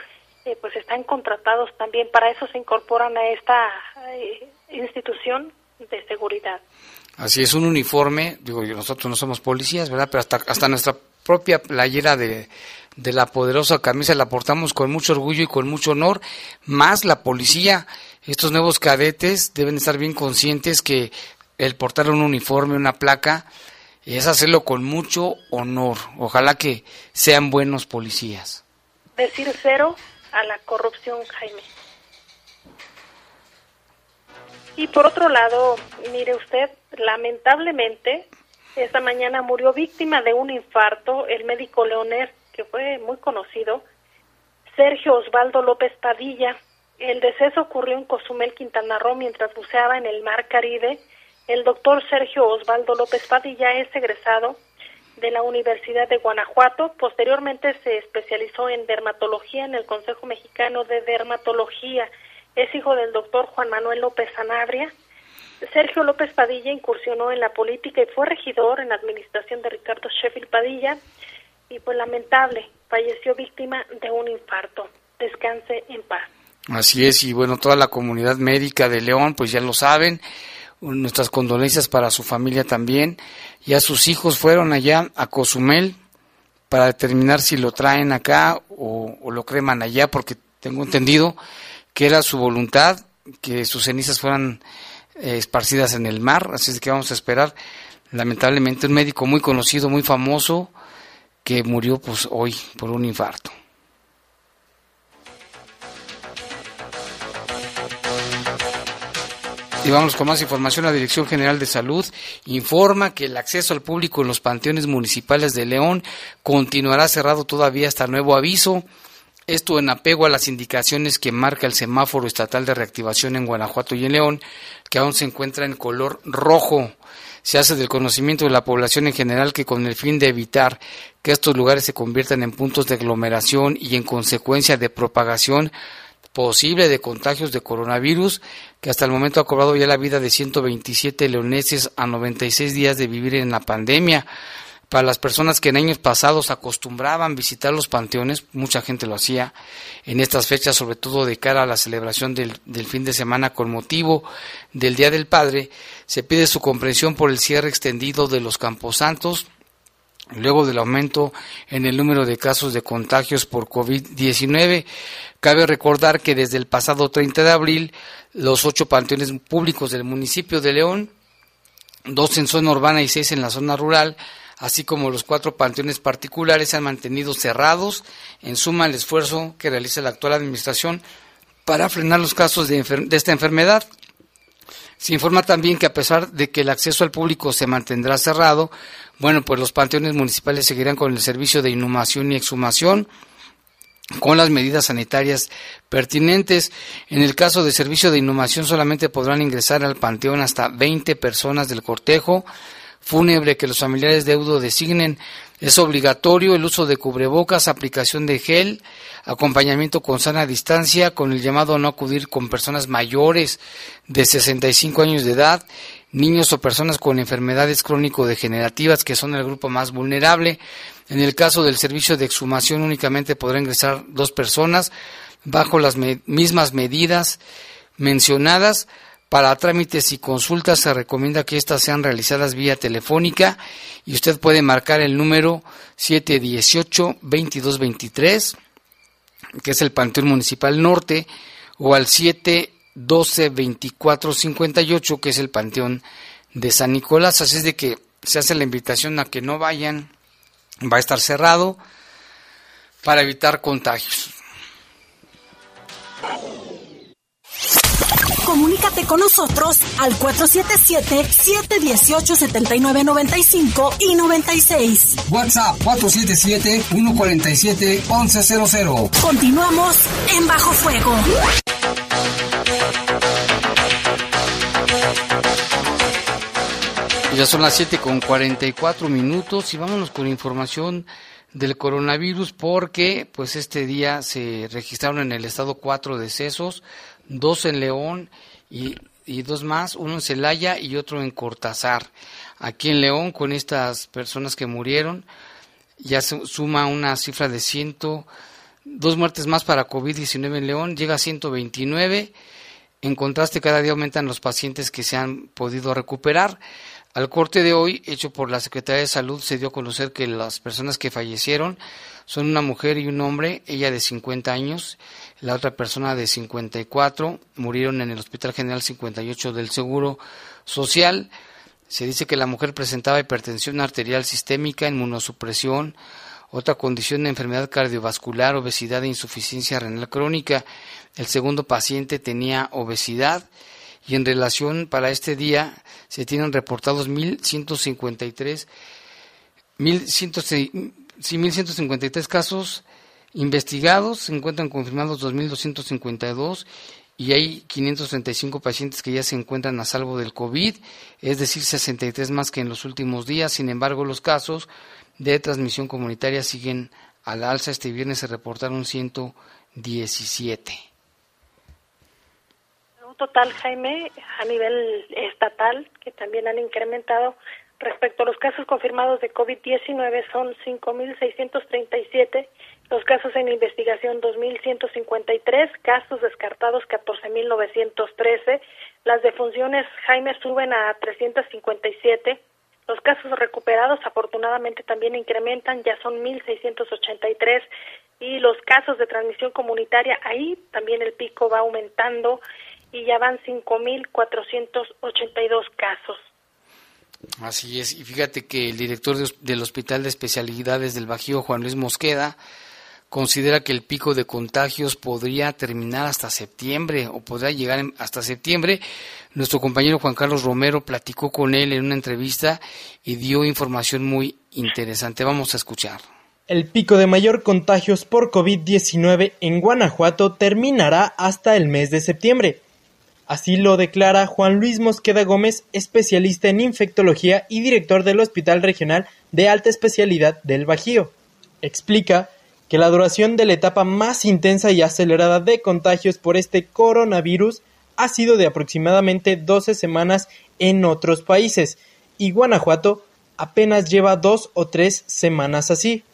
eh, pues están contratados también, para eso se incorporan a esta eh, institución de seguridad. Así es, un uniforme, digo, nosotros no somos policías, ¿verdad? Pero hasta, hasta nuestra propia playera de, de la poderosa camisa la portamos con mucho orgullo y con mucho honor, más la policía. Estos nuevos cadetes deben estar bien conscientes que el portar un uniforme, una placa, es hacerlo con mucho honor. Ojalá que sean buenos policías. Decir cero a la corrupción, Jaime. Y por otro lado, mire usted, lamentablemente, esta mañana murió víctima de un infarto el médico Leoner, que fue muy conocido. Sergio Osvaldo López Padilla. El deceso ocurrió en Cozumel, Quintana Roo, mientras buceaba en el Mar Caribe. El doctor Sergio Osvaldo López Padilla es egresado de la Universidad de Guanajuato. Posteriormente se especializó en dermatología en el Consejo Mexicano de Dermatología. Es hijo del doctor Juan Manuel López Sanabria. Sergio López Padilla incursionó en la política y fue regidor en la administración de Ricardo Sheffield Padilla y pues lamentable, falleció víctima de un infarto. Descanse en paz. Así es, y bueno, toda la comunidad médica de León, pues ya lo saben, nuestras condolencias para su familia también. Ya sus hijos fueron allá a Cozumel para determinar si lo traen acá o, lo creman allá, porque tengo entendido que era su voluntad que sus cenizas fueran eh, esparcidas en el mar, así es que vamos a esperar. Lamentablemente un médico muy conocido, muy famoso, que murió pues hoy por un infarto. Y vamos con más información. La Dirección General de Salud informa que el acceso al público en los panteones municipales de León continuará cerrado todavía hasta nuevo aviso. Esto en apego a las indicaciones que marca el semáforo estatal de reactivación en Guanajuato y en León, que aún se encuentra en color rojo. Se hace del conocimiento de la población en general que con el fin de evitar que estos lugares se conviertan en puntos de aglomeración y en consecuencia de propagación posible de contagios de coronavirus, que hasta el momento ha cobrado ya la vida de 127 leoneses a 96 días de vivir en la pandemia. Para las personas que en años pasados acostumbraban visitar los panteones, mucha gente lo hacía en estas fechas, sobre todo de cara a la celebración del, fin de semana con motivo del Día del Padre, se pide su comprensión por el cierre extendido de los camposantos luego del aumento en el número de casos de contagios por COVID-19. Cabe recordar que desde el pasado 30 de abril, los ocho panteones públicos del municipio de León, dos en zona urbana y seis en la zona rural, así como los cuatro panteones particulares se han mantenido cerrados, en suma el esfuerzo que realiza la actual administración para frenar los casos de, de esta enfermedad. Se informa también que a pesar de que el acceso al público se mantendrá cerrado, bueno, pues los panteones municipales seguirán con el servicio de inhumación y exhumación con las medidas sanitarias pertinentes. En el caso de servicio de inhumación solamente podrán ingresar al panteón hasta 20 personas del cortejo fúnebre que los familiares deudo designen. Es obligatorio el uso de cubrebocas, aplicación de gel, acompañamiento con sana distancia, con el llamado a no acudir con personas mayores de 65 años de edad, niños o personas con enfermedades crónico-degenerativas que son el grupo más vulnerable. En el caso del servicio de exhumación únicamente podrá ingresar dos personas bajo las mismas medidas mencionadas para trámites y consultas se recomienda que éstas sean realizadas vía telefónica y usted puede marcar el número 718-2223, que es el Panteón Municipal Norte, o al 712-2458, que es el Panteón de San Nicolás. Así es de que se hace la invitación a que no vayan, va a estar cerrado para evitar contagios. Comunícate con nosotros al 477-718-7995 y 96. WhatsApp 477-147-1100. Continuamos en Bajo Fuego. Ya son las 7 con 44 minutos y vámonos con información del coronavirus porque pues este día se registraron en el estado cuatro decesos, dos en León y, dos más, uno en Celaya y otro en Cortázar. Aquí en León, con estas personas que murieron, ya se suma una cifra de ciento, dos muertes más para COVID-19 en León, llega a 129. En contraste, cada día aumentan los pacientes que se han podido recuperar. Al corte de hoy, hecho por la Secretaría de Salud, se dio a conocer que las personas que fallecieron son una mujer y un hombre, ella de 50 años, la otra persona de 54, murieron en el Hospital General 58 del Seguro Social. Se dice que la mujer presentaba hipertensión arterial sistémica, inmunosupresión, otra condición de enfermedad cardiovascular, obesidad e insuficiencia renal crónica. El segundo paciente tenía obesidad y en relación para este día se tienen reportados 1.153 1153 casos Investigados se encuentran confirmados 2.252 y hay 535 pacientes que ya se encuentran a salvo del COVID, es decir, 63 más que en los últimos días. Sin embargo, los casos de transmisión comunitaria siguen a la alza. Este viernes se reportaron 117. Un total, Jaime, a nivel estatal, que también han incrementado respecto a los casos confirmados de COVID-19 son 5.637 los casos en investigación 2.153, casos descartados 14.913, las defunciones Jaime suben a 357, los casos recuperados afortunadamente también incrementan, ya son 1.683 y los casos de transmisión comunitaria ahí también el pico va aumentando y ya van 5.482 casos. Así es, y fíjate que el director del Hospital de Especialidades del Bajío, Juan Luis Mosqueda, considera que el pico de contagios podría terminar hasta septiembre o podría llegar hasta septiembre. Nuestro compañero Juan Carlos Romero platicó con él en una entrevista y dio información muy interesante. Vamos a escuchar. El pico de mayor contagios por COVID-19 en Guanajuato terminará hasta el mes de septiembre. Así lo declara Juan Luis Mosqueda Gómez, especialista en infectología y director del Hospital Regional de Alta Especialidad del Bajío. Explica que la duración de la etapa más intensa y acelerada de contagios por este coronavirus ha sido de aproximadamente 12 semanas en otros países y Guanajuato apenas lleva dos o tres semanas así.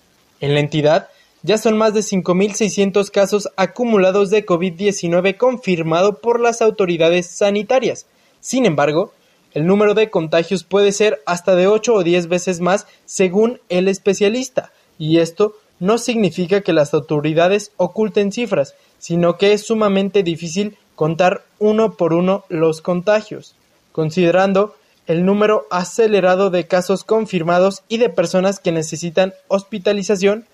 En la entidad ya son más de 5.600 casos acumulados de COVID-19 confirmado por las autoridades sanitarias. Sin embargo, el número de contagios puede ser hasta de 8 o 10 veces más según el especialista, y esto no significa que las autoridades oculten cifras, sino que es sumamente difícil contar uno por uno los contagios, considerando el número acelerado de casos confirmados y de personas que necesitan hospitalización,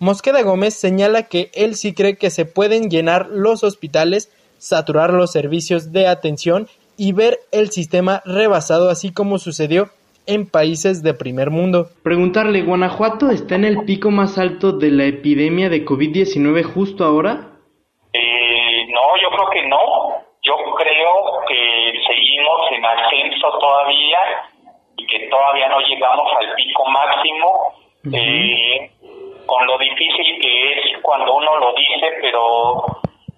Mosqueda Gómez señala que él sí cree que se pueden llenar los hospitales, saturar los servicios de atención y ver el sistema rebasado así como sucedió en países de primer mundo. Preguntarle, ¿Guanajuato está en el pico más alto de la epidemia de COVID-19 justo ahora? Eh, no, yo creo que no. Yo creo que seguimos en ascenso todavía y que todavía no llegamos al pico máximo. eh, con lo difícil que es cuando uno lo dice, pero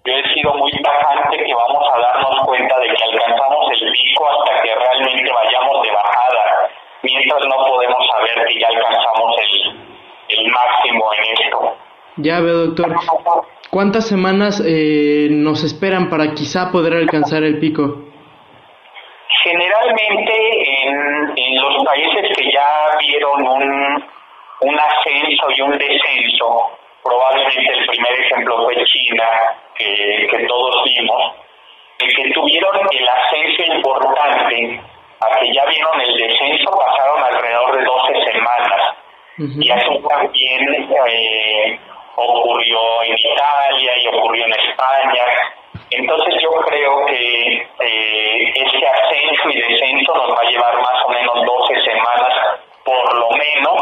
yo he sido muy tajante que vamos a darnos cuenta de que alcanzamos el pico hasta que realmente vayamos de bajada mientras no podemos saber que ya alcanzamos el, el máximo en esto. Ya veo, doctor. ¿Cuántas semanas eh, nos esperan para quizá poder alcanzar el pico? Generalmente en, en los países que ya vieron un, un ascenso y un descenso, probablemente el primer ejemplo fue China, que, que todos vimos, el que tuvieron el ascenso importante a que ya vieron el descenso pasaron alrededor de 12 semanas. Y eso también eh, ocurrió en Italia y ocurrió en España. Entonces yo creo que eh, este ascenso y descenso nos va a llevar más o menos 12 semanas por lo menos.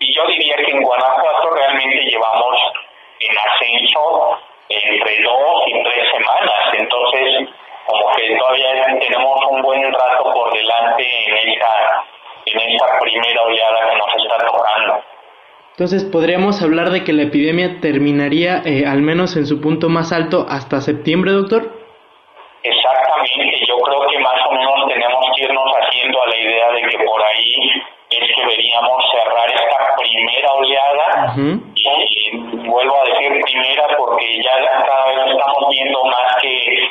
Y yo diría que en Guanajuato realmente llevamos en ascenso entre dos y tres semanas. Entonces como que todavía tenemos un buen rato por delante en esta, en esta primera oleada que nos está tocando. Entonces, ¿podríamos hablar de que la epidemia terminaría eh, al menos en su punto más alto hasta septiembre, doctor? Exactamente, yo creo que más o menos tenemos que irnos haciendo a la idea de que por ahí es que veríamos cerrar esta primera oleada. Y, y, vuelvo a decir primera porque ya cada vez estamos viendo más que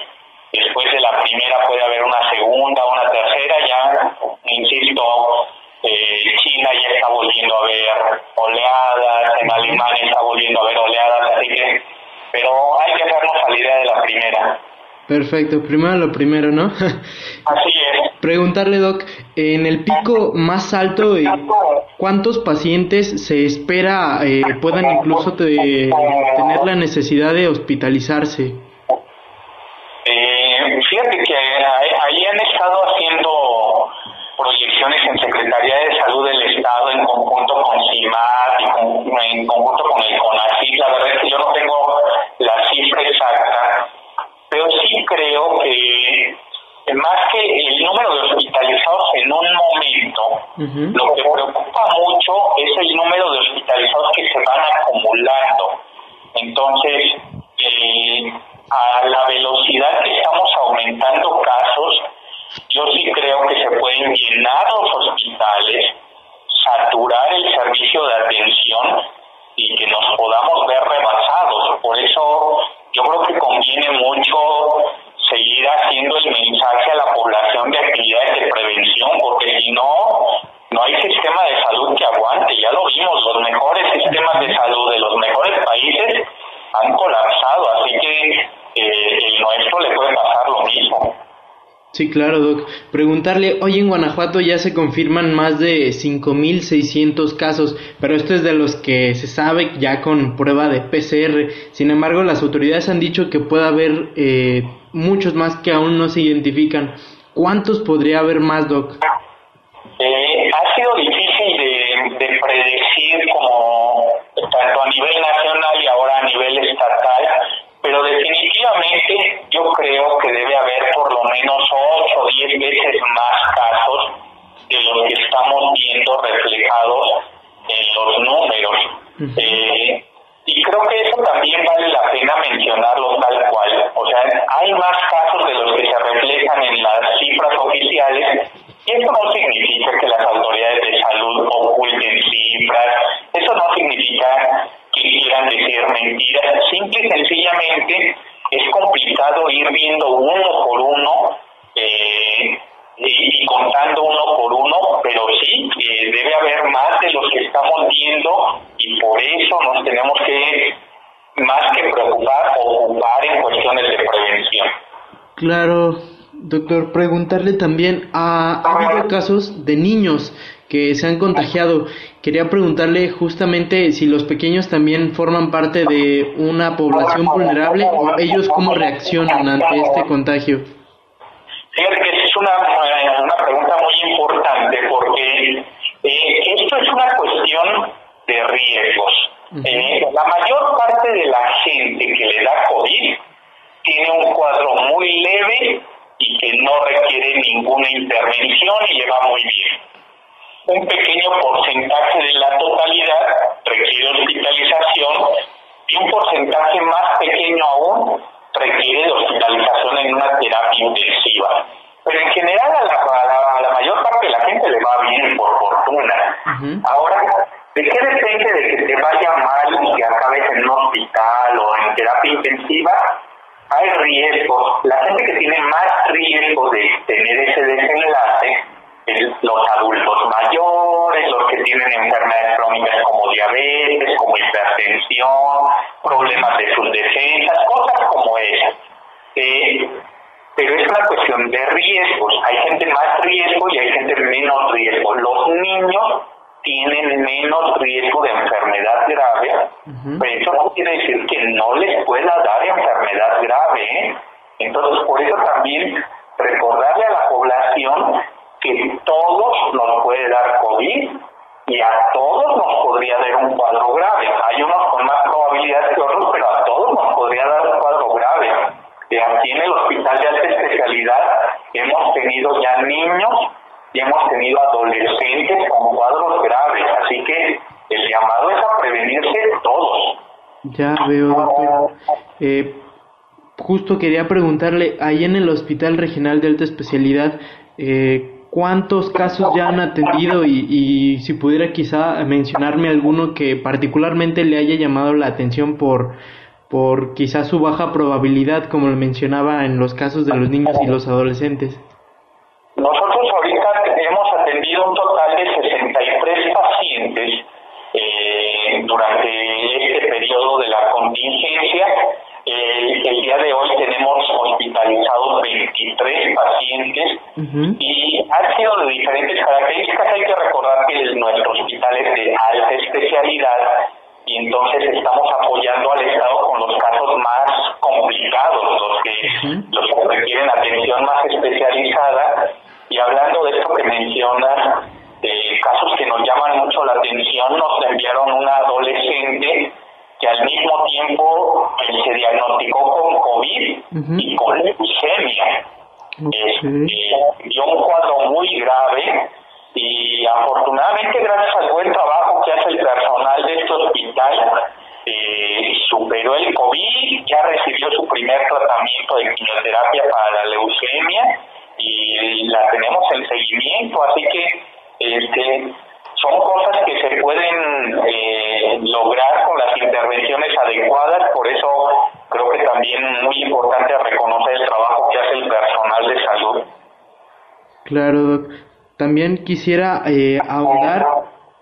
después de la primera puede haber una segunda, una tercera, ya, insisto, eh, China ya está volviendo a ver oleadas, en Alemania está volviendo a ver oleadas, así que, pero hay que hacernos a la idea de la primera. Perfecto, primero lo primero, ¿no? Así es. Preguntarle, Doc, en el pico más alto, ¿cuántos pacientes se espera eh, puedan incluso de, tener la necesidad de hospitalizarse? Eh, fíjate que ahí han estado haciendo proyecciones en Secretaría de Salud del Estado en conjunto con CIMAT y en conjunto con el CONACYT. La verdad es que yo no tengo la cifra exacta, pero sí creo que más que el número de hospitalizados en un momento, lo que preocupa mucho es el número de hospitalizados que se van acumulando. Entonces, eh, a la velocidad que estamos aumentando casos, yo sí creo que se pueden llenar los hospitales, saturar el servicio de atención y que nos podamos ver rebasados. Por eso yo creo que conviene mucho seguir haciendo el mensaje a la población de actividades de prevención, porque si no, no hay sistema de salud que aguante. Ya lo vimos, los mejores sistemas de salud de los mejores países han colapsado, así que eh, el nuestro le puede pasar lo mismo. Sí, claro, Doc. Preguntarle, hoy en Guanajuato ya se confirman más de 5.600 casos, pero esto es de los que se sabe ya con prueba de PCR. Sin embargo, las autoridades han dicho que puede haber eh, muchos más que aún no se identifican. ¿Cuántos podría haber más, Doc? Eh, ha sido difícil de, de predecir como tanto a nivel nacional y ahora a nivel estatal pero definitivamente yo creo que debe haber por lo menos 8 o 10 veces más casos de los que estamos viendo reflejados en los números. eh, y creo que eso también vale la pena mencionarlo tal cual. O sea, hay más casos de los que se reflejan en las cifras oficiales eso no significa que las autoridades de salud oculten cifras, eso no significa que quieran decir mentiras, simple y sencillamente es complicado ir viendo uno por uno eh, y, contando uno por uno, pero sí, eh, debe haber más de los que estamos viendo y por eso nos tenemos que más que preocupar, ocupar en cuestiones de prevención. Claro, doctor, preguntarle también, ¿ha, ¿ha habido casos de niños que se han contagiado. Quería preguntarle justamente si los pequeños también forman parte de una población vulnerable o ellos cómo reaccionan ante este contagio. Fíjate que es una, eh, una pregunta muy importante porque eh, esto es una cuestión de riesgos. eh, la mayor parte de la gente que le da COVID tiene un cuadro muy leve y que no requiere ninguna intervención y le va muy bien un pequeño porcentaje de la totalidad requiere hospitalización y un porcentaje más pequeño aún requiere de hospitalización en una terapia intensiva. Pero en general a la, a la, a la mayor parte de la gente le va bien, por fortuna. Ahora, ¿de qué depende de que te vaya mal y que acabes en un hospital o en terapia intensiva? Hay riesgos. La gente que tiene más riesgo de tener ese desenlace los adultos mayores, los que tienen enfermedades crónicas como diabetes, como hipertensión, problemas de sus defensas, cosas como esas. Eh, pero es una cuestión de riesgos. Hay gente más riesgo y hay gente menos riesgo. Los niños tienen menos riesgo de enfermedad grave, pero eso no quiere decir que no les pueda dar enfermedad grave. ¿eh? Entonces, por eso también recordarle a la población que todos nos puede dar COVID y a todos nos podría dar un cuadro grave. Hay unos con más probabilidad que otros, pero a todos nos podría dar un cuadro grave. Y aquí en el hospital de alta especialidad hemos tenido ya niños y hemos tenido adolescentes con cuadros graves, así que el llamado es a prevenirse todos. Ya veo, doctor. Eh, justo quería preguntarle, ahí en el Hospital Regional de Alta Especialidad, eh, ¿cuántos casos ya han atendido? Y, si pudiera quizá mencionarme alguno que particularmente le haya llamado la atención por, por quizá su baja probabilidad, como lo mencionaba en los casos de los niños y los adolescentes. Nosotros ahorita hemos atendido un total de 63 pacientes durante este periodo de la contingencia. El, el, día de hoy tenemos hospitalizados 23 pacientes uh -huh. y han sido de diferentes características. Hay que recordar que nuestro hospital es de alta especialidad y entonces estamos apoyando al Estado con los casos más complicados, los que, uh -huh. los que requieren atención más especializada. Y hablando de esto que mencionas, eh, casos que nos llaman mucho la atención, nos enviaron una adolescente que al mismo tiempo eh, se diagnosticó con COVID y con leucemia. Este, dio un cuadro muy grave y afortunadamente gracias al buen trabajo que hace el personal de este hospital, eh, superó el COVID, ya recibió su primer tratamiento de quimioterapia para la leucemia y la tenemos en seguimiento, así que este, son cosas que se pueden eh, lograr con las intervenciones adecuadas, por eso creo que también muy importante reconocer el trabajo que hace el personal de salud. Claro, También quisiera eh, ahondar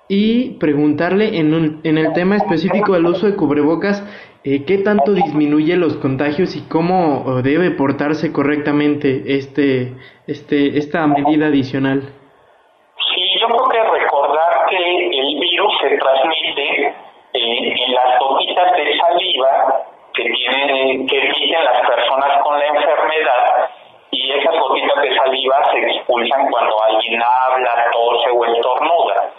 y preguntarle en, en el tema específico del uso de cubrebocas, eh, ¿qué tanto disminuye los contagios y cómo debe portarse correctamente este, este, esta medida adicional? Sí, yo creo que recordar que el virus se transmite eh, en las gotitas de saliva que tienen emiten las personas con la enfermedad y esas gotitas de saliva se expulsan cuando alguien habla, tose o estornuda.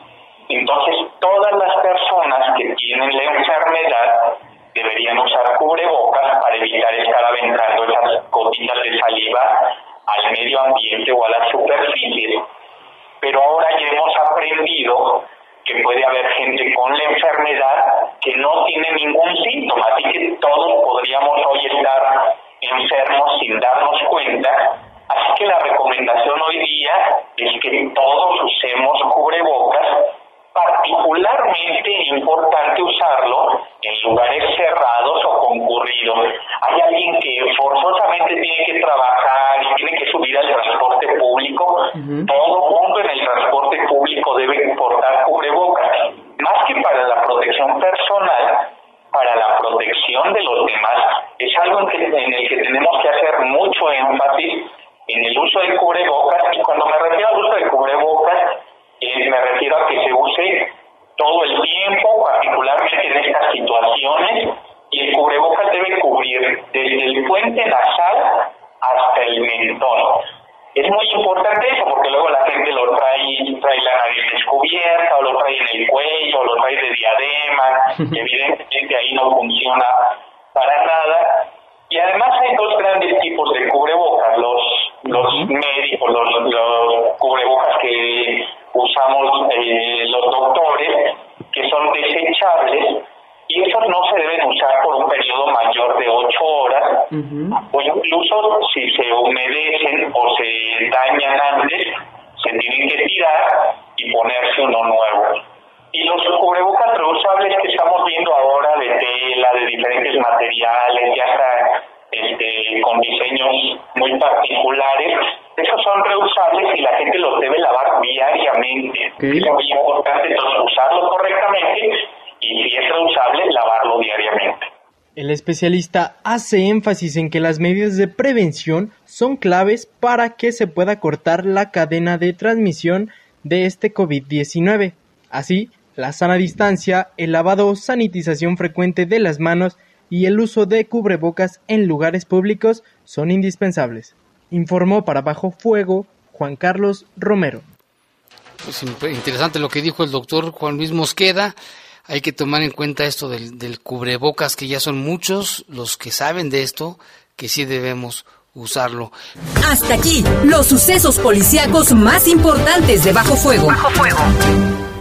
Entonces, todas las personas que tienen la enfermedad deberían usar cubrebocas para evitar estar aventando esas gotitas de saliva al medio ambiente o a las superficies. Pero ahora ya hemos aprendido que puede haber gente con la enfermedad que no tiene ningún síntoma, así que todos podríamos hoy estar enfermos sin darnos cuenta. Así que la recomendación hoy día es que todos usemos cubrebocas, particularmente importante usarlo en lugares cerrados o concurridos. Hay alguien que forzosamente tiene que trabajar y tiene que subir al transporte público. Todo mundo en el transporte público debe portar cubrebocas, más que para la protección personal, para la protección de los demás. Es algo en, que, en el que tenemos que hacer mucho énfasis en el uso de cubrebocas y cuando me refiero al uso de cubrebocas me refiero a que se use todo el tiempo, particularmente en estas situaciones, y el cubrebocas debe cubrir desde el puente nasal hasta el mentón. Es muy importante eso porque luego la gente lo trae, trae la nariz descubierta o lo trae en el cuello o lo trae de diadema, evidentemente ahí no funciona para nada. Y además hay dos grandes tipos de cubrebocas, los, los médicos, los, los cubrebocas que usamos eh, los doctores, que son desechables, y esos no se deben usar por un periodo mayor de ocho horas, o incluso si se humedecen o se dañan antes, se tienen que tirar y ponerse uno nuevo. Y los cubrebocas reusables que estamos viendo ahora de tela, de diferentes materiales, ya está este, con diseños muy particulares, esos son reusables y la gente los debe lavar diariamente. Es muy importante entonces usarlo correctamente y si es reusable, lavarlo diariamente. El especialista hace énfasis en que las medidas de prevención son claves para que se pueda cortar la cadena de transmisión de este COVID-19. Así, la sana distancia, el lavado o sanitización frecuente de las manos y el uso de cubrebocas en lugares públicos son indispensables informó para Bajo Fuego Juan Carlos Romero. Pues interesante lo que dijo el doctor Juan Luis Mosqueda. Hay que tomar en cuenta esto del, del cubrebocas, que ya son muchos los que saben de esto, que sí debemos usarlo. Hasta aquí, los sucesos policíacos más importantes de Bajo Fuego. Bajo Fuego.